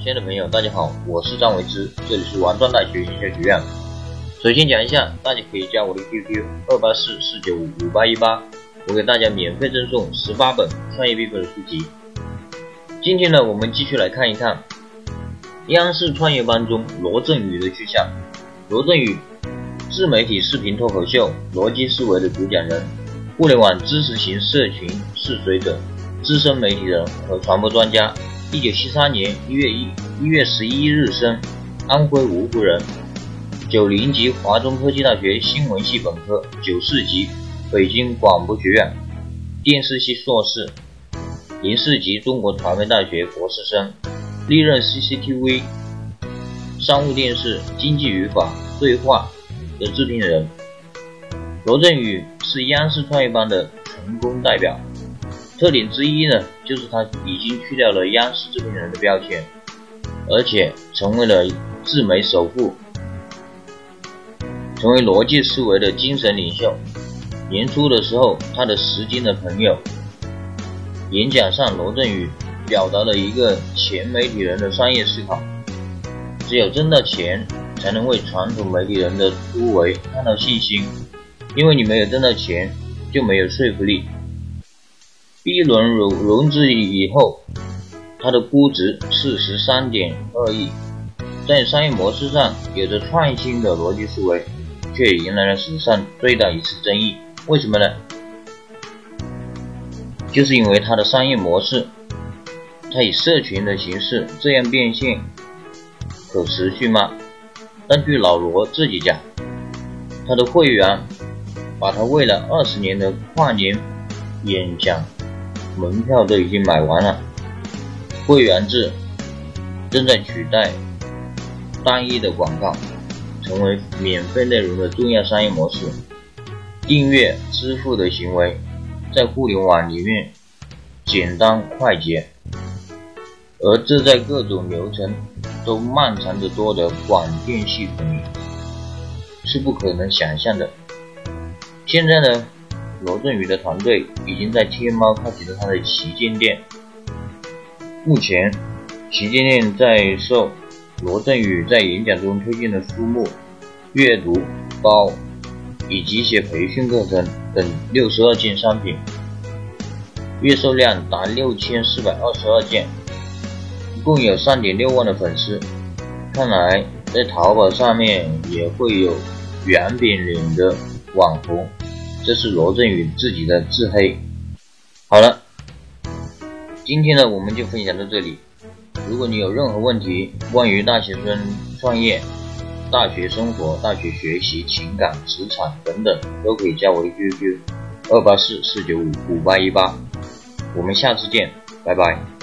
亲爱的朋友，大家好，我是张维之，这里是王庄大学营销学院。首先讲一下，大家可以加我的 QQ 二八四四九五五八一八，我给大家免费赠送十八本创业必备的书籍。今天呢，我们继续来看一看央视创业班中罗振宇的去向。罗振宇，自媒体视频脱口秀逻辑思维的主讲人，互联网知识型社群试水者。资深媒体人和传播专家，一九七三年一月一一月十一日生，安徽芜湖人，九零级华中科技大学新闻系本科，九四级北京广播学院电视系硕士，零四级中国传媒大学博士生，历任 CCTV 商务电视经济语法对话的制片人。罗振宇是央视创业班的成功代表。特点之一呢，就是他已经去掉了央视制片人的标签，而且成为了自媒首富，成为逻辑思维的精神领袖。年初的时候，他的十斤的朋友演讲上，罗振宇表达了一个前媒体人的商业思考：只有挣到钱，才能为传统媒体人的突围看到信心，因为你没有挣到钱，就没有说服力。一轮融融资以后，它的估值是十三点二亿，在商业模式上有着创新的逻辑思维，却迎来了史上最大一次争议。为什么呢？就是因为它的商业模式，它以社群的形式这样变现，可持续吗？但据老罗自己讲，他的会员把他未来二十年的跨年演讲。门票都已经买完了，会员制正在取代单一的广告，成为免费内容的重要商业模式。订阅支付的行为在互联网里面简单快捷，而这在各种流程都漫长得多的广电系统里是不可能想象的。现在呢？罗振宇的团队已经在天猫开启了他的旗舰店。目前，旗舰店在售罗振宇在演讲中推荐的书目、阅读包以及一些培训课程等六十二件商品，月售量达六千四百二十二件，共有三点六万的粉丝。看来，在淘宝上面也会有圆饼脸的网红。这是罗振宇自己的自黑。好了，今天呢我们就分享到这里。如果你有任何问题，关于大学生创业、大学生活、大学学习、情感、职场等等，都可以加我 QQ：二八四四九五五八一八。我们下次见，拜拜。